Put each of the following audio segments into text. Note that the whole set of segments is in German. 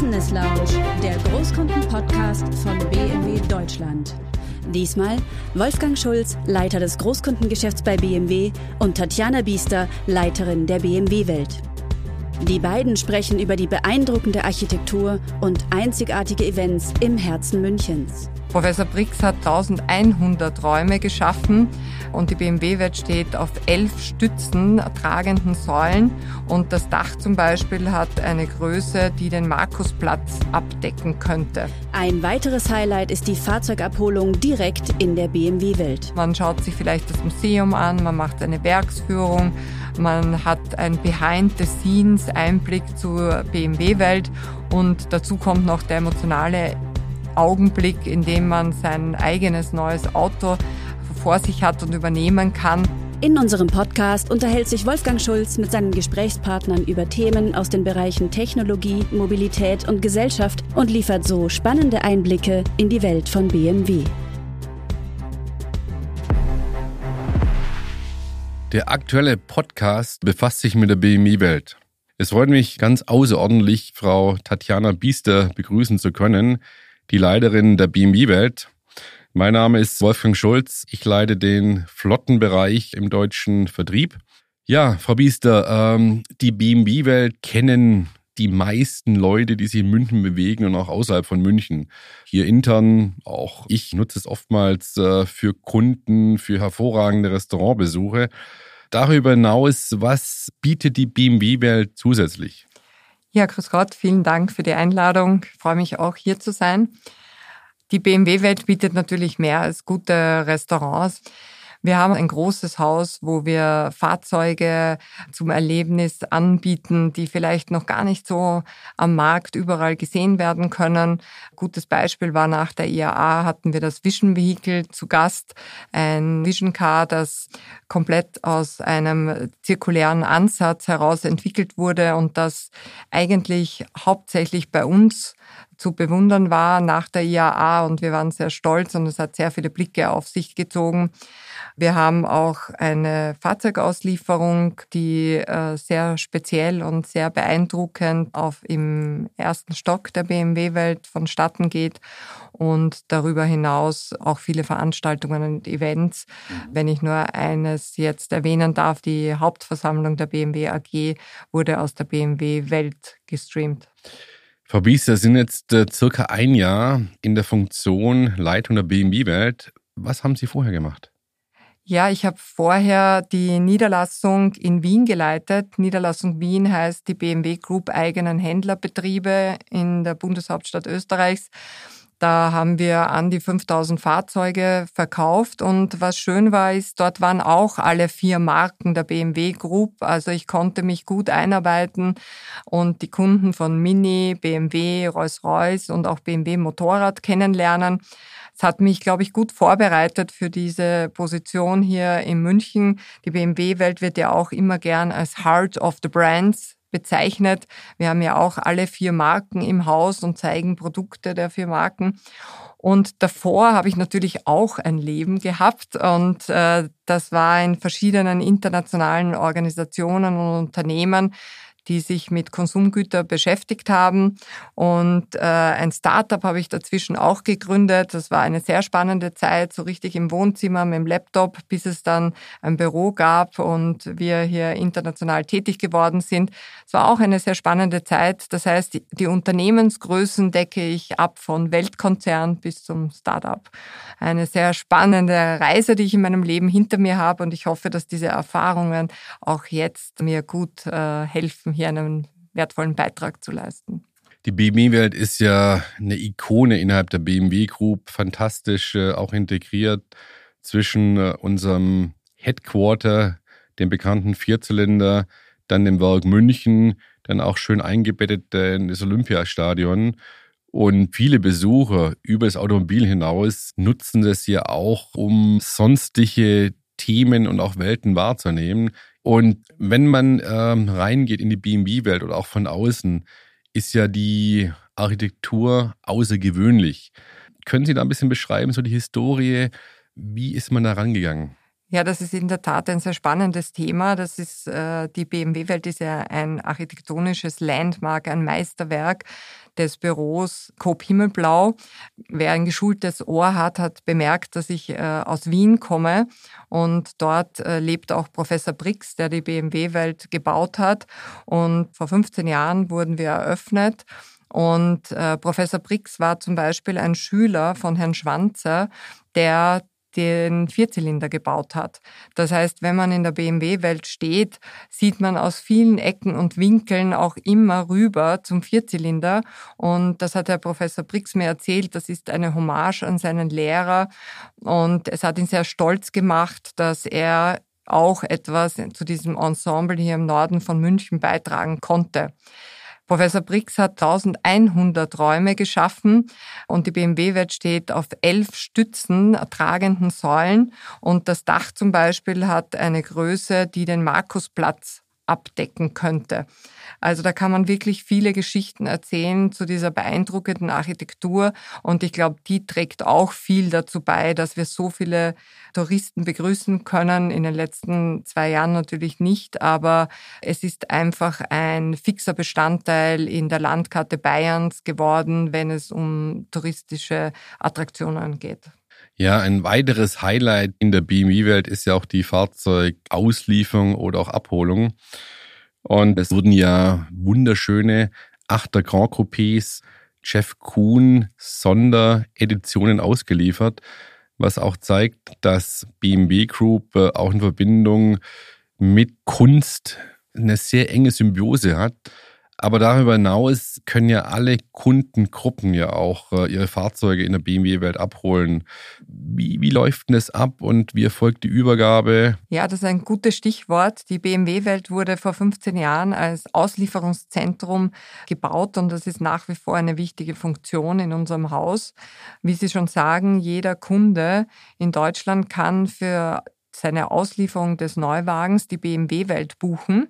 Business Lounge, der Großkunden-Podcast von BMW Deutschland. Diesmal Wolfgang Schulz, Leiter des Großkundengeschäfts bei BMW und Tatjana Biester, Leiterin der BMW-Welt. Die beiden sprechen über die beeindruckende Architektur und einzigartige Events im Herzen Münchens. Professor Brix hat 1100 Räume geschaffen und die BMW-Welt steht auf elf Stützen, tragenden Säulen und das Dach zum Beispiel hat eine Größe, die den Markusplatz abdecken könnte. Ein weiteres Highlight ist die Fahrzeugabholung direkt in der BMW-Welt. Man schaut sich vielleicht das Museum an, man macht eine Werksführung, man hat einen Behind-the-Scenes-Einblick zur BMW-Welt und dazu kommt noch der emotionale Augenblick, in dem man sein eigenes neues Auto vor sich hat und übernehmen kann. In unserem Podcast unterhält sich Wolfgang Schulz mit seinen Gesprächspartnern über Themen aus den Bereichen Technologie, Mobilität und Gesellschaft und liefert so spannende Einblicke in die Welt von BMW. Der aktuelle Podcast befasst sich mit der BMW-Welt. Es freut mich ganz außerordentlich, Frau Tatjana Biester begrüßen zu können die Leiterin der BMW-Welt. Mein Name ist Wolfgang Schulz. Ich leite den Flottenbereich im deutschen Vertrieb. Ja, Frau Biester, ähm, die BMW-Welt kennen die meisten Leute, die sich in München bewegen und auch außerhalb von München. Hier intern, auch ich nutze es oftmals äh, für Kunden, für hervorragende Restaurantbesuche. Darüber hinaus, was bietet die BMW-Welt zusätzlich? Ja, grüß Gott, vielen Dank für die Einladung. Ich freue mich auch hier zu sein. Die BMW-Welt bietet natürlich mehr als gute Restaurants. Wir haben ein großes Haus, wo wir Fahrzeuge zum Erlebnis anbieten, die vielleicht noch gar nicht so am Markt überall gesehen werden können. Gutes Beispiel war nach der IAA hatten wir das Vision Vehicle zu Gast, ein Vision Car, das komplett aus einem zirkulären Ansatz heraus entwickelt wurde und das eigentlich hauptsächlich bei uns zu bewundern war nach der IAA und wir waren sehr stolz und es hat sehr viele Blicke auf sich gezogen. Wir haben auch eine Fahrzeugauslieferung, die äh, sehr speziell und sehr beeindruckend auf im ersten Stock der BMW-Welt vonstatten geht und darüber hinaus auch viele Veranstaltungen und Events. Mhm. Wenn ich nur eines jetzt erwähnen darf, die Hauptversammlung der BMW AG wurde aus der BMW-Welt gestreamt. Frau Biester, Sie sind jetzt äh, circa ein Jahr in der Funktion Leitung der BMW-Welt. Was haben Sie vorher gemacht? Ja, ich habe vorher die Niederlassung in Wien geleitet. Niederlassung Wien heißt die BMW Group eigenen Händlerbetriebe in der Bundeshauptstadt Österreichs. Da haben wir an die 5000 Fahrzeuge verkauft und was schön war, ist, dort waren auch alle vier Marken der BMW Group. Also ich konnte mich gut einarbeiten und die Kunden von Mini, BMW, Rolls-Royce und auch BMW Motorrad kennenlernen. Es hat mich, glaube ich, gut vorbereitet für diese Position hier in München. Die BMW-Welt wird ja auch immer gern als Heart of the Brands bezeichnet. Wir haben ja auch alle vier Marken im Haus und zeigen Produkte der vier Marken. Und davor habe ich natürlich auch ein Leben gehabt und äh, das war in verschiedenen internationalen Organisationen und Unternehmen die sich mit Konsumgütern beschäftigt haben. Und äh, ein Startup habe ich dazwischen auch gegründet. Das war eine sehr spannende Zeit, so richtig im Wohnzimmer mit dem Laptop, bis es dann ein Büro gab und wir hier international tätig geworden sind. Es war auch eine sehr spannende Zeit. Das heißt, die, die Unternehmensgrößen decke ich ab von Weltkonzern bis zum Startup. Eine sehr spannende Reise, die ich in meinem Leben hinter mir habe und ich hoffe, dass diese Erfahrungen auch jetzt mir gut äh, helfen helfen, hier einen wertvollen Beitrag zu leisten. Die BMW-Welt ist ja eine Ikone innerhalb der BMW Group, fantastisch äh, auch integriert zwischen äh, unserem Headquarter, dem bekannten Vierzylinder, dann dem Werk München, dann auch schön eingebettet in das Olympiastadion. Und viele Besucher über das Automobil hinaus nutzen das ja auch, um sonstige Themen und auch Welten wahrzunehmen. Und wenn man ähm, reingeht in die BMW-Welt oder auch von außen, ist ja die Architektur außergewöhnlich. Können Sie da ein bisschen beschreiben, so die Historie? Wie ist man da rangegangen? Ja, das ist in der Tat ein sehr spannendes Thema. Das ist, äh, die BMW-Welt ist ja ein architektonisches Landmark, ein Meisterwerk des Büros Coop Himmelblau. Wer ein geschultes Ohr hat, hat bemerkt, dass ich äh, aus Wien komme und dort äh, lebt auch Professor Brix, der die BMW-Welt gebaut hat. Und vor 15 Jahren wurden wir eröffnet. Und äh, Professor Brix war zum Beispiel ein Schüler von Herrn Schwanzer, der den Vierzylinder gebaut hat. Das heißt, wenn man in der BMW-Welt steht, sieht man aus vielen Ecken und Winkeln auch immer rüber zum Vierzylinder. Und das hat Herr Professor Brix mir erzählt, das ist eine Hommage an seinen Lehrer. Und es hat ihn sehr stolz gemacht, dass er auch etwas zu diesem Ensemble hier im Norden von München beitragen konnte. Professor Brix hat 1100 Räume geschaffen und die BMW-Welt steht auf elf Stützen, tragenden Säulen. Und das Dach zum Beispiel hat eine Größe, die den Markusplatz abdecken könnte. Also da kann man wirklich viele Geschichten erzählen zu dieser beeindruckenden Architektur und ich glaube, die trägt auch viel dazu bei, dass wir so viele Touristen begrüßen können. In den letzten zwei Jahren natürlich nicht, aber es ist einfach ein fixer Bestandteil in der Landkarte Bayerns geworden, wenn es um touristische Attraktionen geht. Ja, ein weiteres Highlight in der BMW-Welt ist ja auch die Fahrzeugauslieferung oder auch Abholung. Und es wurden ja wunderschöne Achter Grand Coupés Jeff Kuhn Sondereditionen ausgeliefert, was auch zeigt, dass BMW Group äh, auch in Verbindung mit Kunst eine sehr enge Symbiose hat. Aber darüber hinaus können ja alle Kundengruppen ja auch äh, ihre Fahrzeuge in der BMW-Welt abholen. Wie, wie läuft denn das ab und wie erfolgt die Übergabe? Ja, das ist ein gutes Stichwort. Die BMW-Welt wurde vor 15 Jahren als Auslieferungszentrum gebaut und das ist nach wie vor eine wichtige Funktion in unserem Haus. Wie Sie schon sagen, jeder Kunde in Deutschland kann für seine Auslieferung des Neuwagens die BMW-Welt buchen.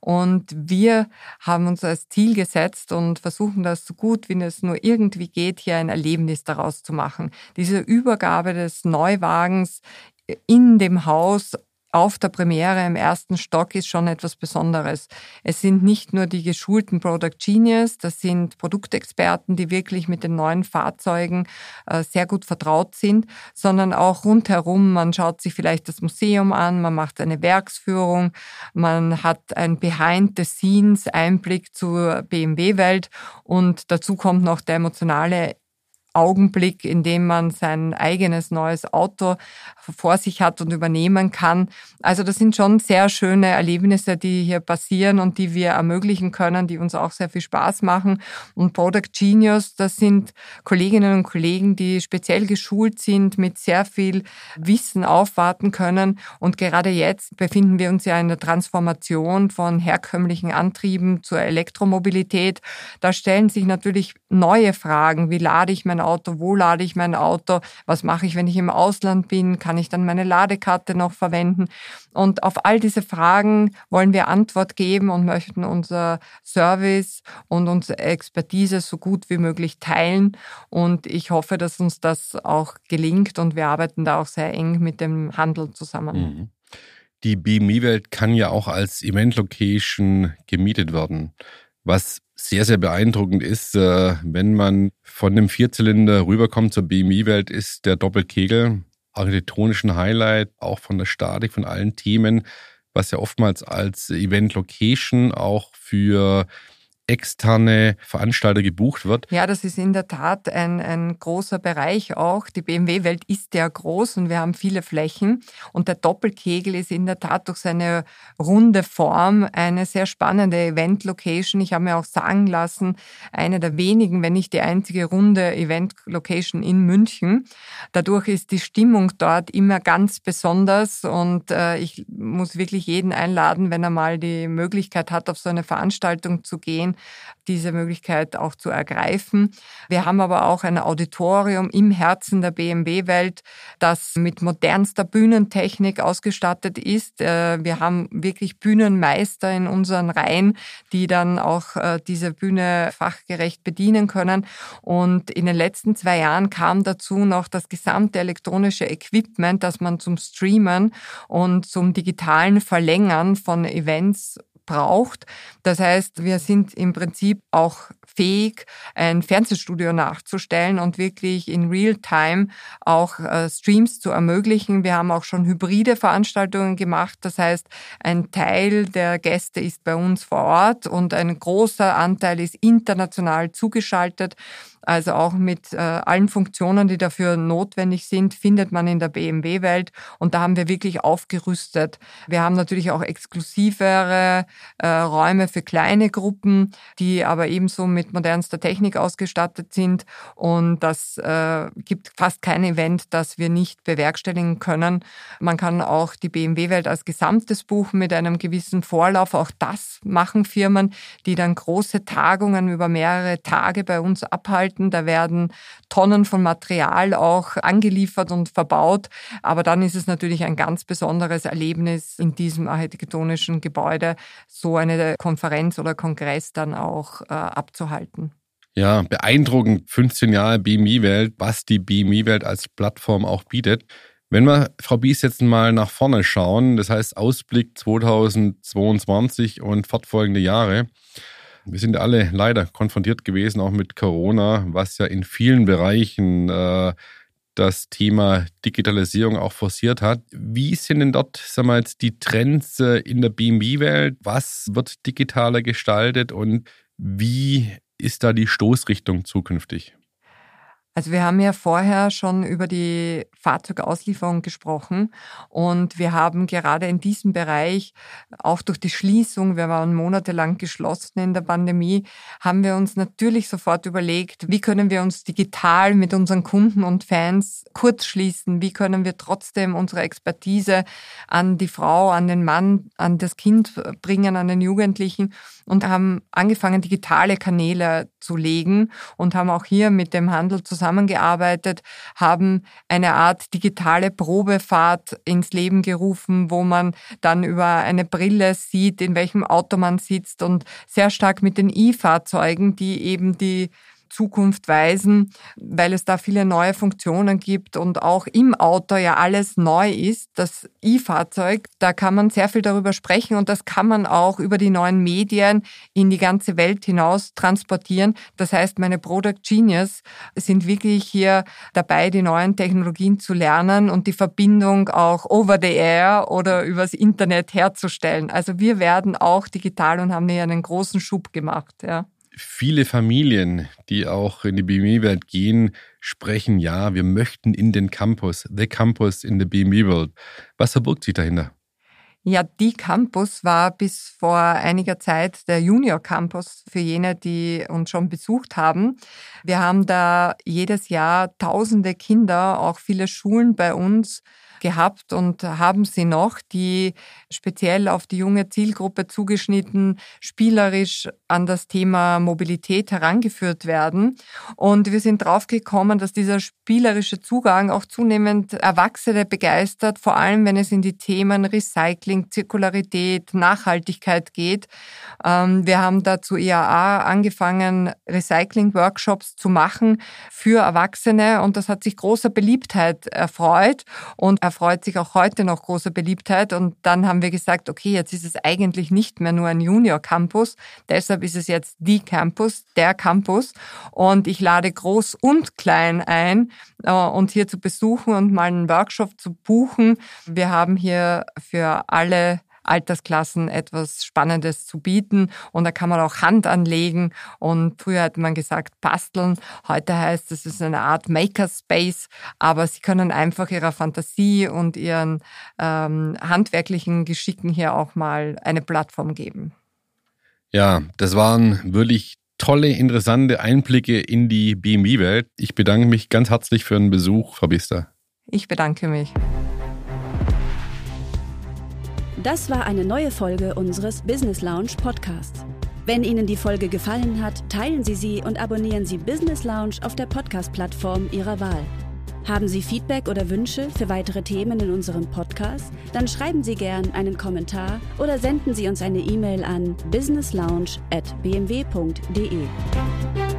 Und wir haben uns als Ziel gesetzt und versuchen das so gut, wie es nur irgendwie geht, hier ein Erlebnis daraus zu machen. Diese Übergabe des Neuwagens in dem Haus auf der Premiere im ersten Stock ist schon etwas Besonderes. Es sind nicht nur die geschulten Product Genius, das sind Produktexperten, die wirklich mit den neuen Fahrzeugen äh, sehr gut vertraut sind, sondern auch rundherum. Man schaut sich vielleicht das Museum an, man macht eine Werksführung, man hat ein Behind-the-Scenes-Einblick zur BMW-Welt und dazu kommt noch der emotionale Augenblick, in dem man sein eigenes neues Auto vor sich hat und übernehmen kann. Also das sind schon sehr schöne Erlebnisse, die hier passieren und die wir ermöglichen können, die uns auch sehr viel Spaß machen. Und Product Genius, das sind Kolleginnen und Kollegen, die speziell geschult sind, mit sehr viel Wissen aufwarten können. Und gerade jetzt befinden wir uns ja in der Transformation von herkömmlichen Antrieben zur Elektromobilität. Da stellen sich natürlich neue Fragen. Wie lade ich mein mein Auto, wo lade ich mein Auto, was mache ich, wenn ich im Ausland bin, kann ich dann meine Ladekarte noch verwenden. Und auf all diese Fragen wollen wir Antwort geben und möchten unser Service und unsere Expertise so gut wie möglich teilen. Und ich hoffe, dass uns das auch gelingt und wir arbeiten da auch sehr eng mit dem Handel zusammen. Mhm. Die BMI-Welt kann ja auch als Event-Location gemietet werden, was sehr, sehr beeindruckend ist, äh, wenn man von dem Vierzylinder rüberkommt zur BMI-Welt, ist der Doppelkegel. Architektonischen Highlight, auch von der Statik, von allen Themen, was ja oftmals als Event-Location auch für externe Veranstalter gebucht wird. Ja, das ist in der Tat ein, ein großer Bereich auch. Die BMW-Welt ist ja groß und wir haben viele Flächen. Und der Doppelkegel ist in der Tat durch seine runde Form eine sehr spannende Event-Location. Ich habe mir auch sagen lassen, eine der wenigen, wenn nicht die einzige runde Event-Location in München. Dadurch ist die Stimmung dort immer ganz besonders und äh, ich muss wirklich jeden einladen, wenn er mal die Möglichkeit hat, auf so eine Veranstaltung zu gehen, diese Möglichkeit auch zu ergreifen. Wir haben aber auch ein Auditorium im Herzen der BMW-Welt, das mit modernster Bühnentechnik ausgestattet ist. Äh, wir haben wirklich Bühnenmeister in unseren Reihen, die dann auch äh, diese Bühne fachgerecht bedienen können. Und in den letzten zwei Jahren kam dazu noch das gesamte elektronische Equipment, das man zum Streamen und zum digitalen Verlängern von Events braucht. Das heißt, wir sind im Prinzip auch fähig, ein Fernsehstudio nachzustellen und wirklich in Real-Time auch äh, Streams zu ermöglichen. Wir haben auch schon hybride Veranstaltungen gemacht. Das heißt, ein Teil der Gäste ist bei uns vor Ort und ein großer Anteil ist international zugeschaltet. Also auch mit äh, allen Funktionen, die dafür notwendig sind, findet man in der BMW-Welt. Und da haben wir wirklich aufgerüstet. Wir haben natürlich auch exklusivere äh, Räume für kleine Gruppen, die aber ebenso mit modernster Technik ausgestattet sind. Und das äh, gibt fast kein Event, das wir nicht bewerkstelligen können. Man kann auch die BMW-Welt als Gesamtes buchen mit einem gewissen Vorlauf. Auch das machen Firmen, die dann große Tagungen über mehrere Tage bei uns abhalten gestalten. Da werden Tonnen von Material auch angeliefert und verbaut. Aber dann ist es natürlich ein ganz besonderes Erlebnis in diesem architektonischen Gebäude, so eine Konferenz oder Kongress dann auch äh, abzuhalten. Ja, beeindruckend 15 Jahre BMI-Welt, was die BMI-Welt als Plattform auch bietet. Wenn wir, Frau Bies, jetzt mal nach vorne schauen, das heißt Ausblick 2022 und fortfolgende Jahre, wir sind alle leider konfrontiert gewesen, auch mit Corona, was ja in vielen Bereichen äh, das Thema Digitalisierung auch forciert hat. Wie sind denn dort, sagen wir jetzt, die Trends äh, in der BMW-Welt? Was wird digitaler gestaltet und wie ist da die Stoßrichtung zukünftig? Also wir haben ja vorher schon über die Fahrzeugauslieferung gesprochen und wir haben gerade in diesem Bereich, auch durch die Schließung, wir waren monatelang geschlossen in der Pandemie, haben wir uns natürlich sofort überlegt, wie können wir uns digital mit unseren Kunden und Fans kurz schließen, wie können wir trotzdem unsere Expertise an die Frau, an den Mann, an das Kind bringen, an den Jugendlichen und haben angefangen, digitale Kanäle zu legen und haben auch hier mit dem Handel zusammengearbeitet, haben eine Art digitale Probefahrt ins Leben gerufen, wo man dann über eine Brille sieht, in welchem Auto man sitzt und sehr stark mit den E-Fahrzeugen, die eben die Zukunft weisen, weil es da viele neue Funktionen gibt und auch im Auto ja alles neu ist. Das E-Fahrzeug, da kann man sehr viel darüber sprechen und das kann man auch über die neuen Medien in die ganze Welt hinaus transportieren. Das heißt, meine Product Genius sind wirklich hier dabei, die neuen Technologien zu lernen und die Verbindung auch over the air oder übers Internet herzustellen. Also wir werden auch digital und haben hier einen großen Schub gemacht, ja viele Familien, die auch in die BMW-Welt gehen, sprechen, ja, wir möchten in den Campus, the Campus in the BMW-World. Was verbirgt sich dahinter? Ja, die Campus war bis vor einiger Zeit der Junior Campus für jene, die uns schon besucht haben. Wir haben da jedes Jahr tausende Kinder, auch viele Schulen bei uns gehabt und haben sie noch, die speziell auf die junge Zielgruppe zugeschnitten, spielerisch an das Thema Mobilität herangeführt werden. Und wir sind draufgekommen, dass dieser spielerische Zugang auch zunehmend Erwachsene begeistert, vor allem wenn es in die Themen Recycling, Zirkularität, Nachhaltigkeit geht. Ähm, wir haben da zu IAA angefangen, Recycling-Workshops zu machen für Erwachsene und das hat sich großer Beliebtheit erfreut und erfreut sich auch heute noch großer Beliebtheit. Und dann haben wir gesagt, okay, jetzt ist es eigentlich nicht mehr nur ein Junior Campus, deshalb ist es jetzt die Campus, der Campus. Und ich lade groß und klein ein, äh, uns hier zu besuchen und mal einen Workshop zu buchen. Wir haben hier für alle Altersklassen etwas Spannendes zu bieten. Und da kann man auch Hand anlegen. Und früher hat man gesagt basteln. Heute heißt es, es ist eine Art Makerspace. Aber Sie können einfach Ihrer Fantasie und Ihren ähm, handwerklichen Geschicken hier auch mal eine Plattform geben. Ja, das waren wirklich tolle, interessante Einblicke in die BMW-Welt. Ich bedanke mich ganz herzlich für den Besuch, Frau Bister. Ich bedanke mich. Das war eine neue Folge unseres Business Lounge Podcasts. Wenn Ihnen die Folge gefallen hat, teilen Sie sie und abonnieren Sie Business Lounge auf der Podcast-Plattform Ihrer Wahl. Haben Sie Feedback oder Wünsche für weitere Themen in unserem Podcast? Dann schreiben Sie gern einen Kommentar oder senden Sie uns eine E-Mail an businesslounge@bmw.de.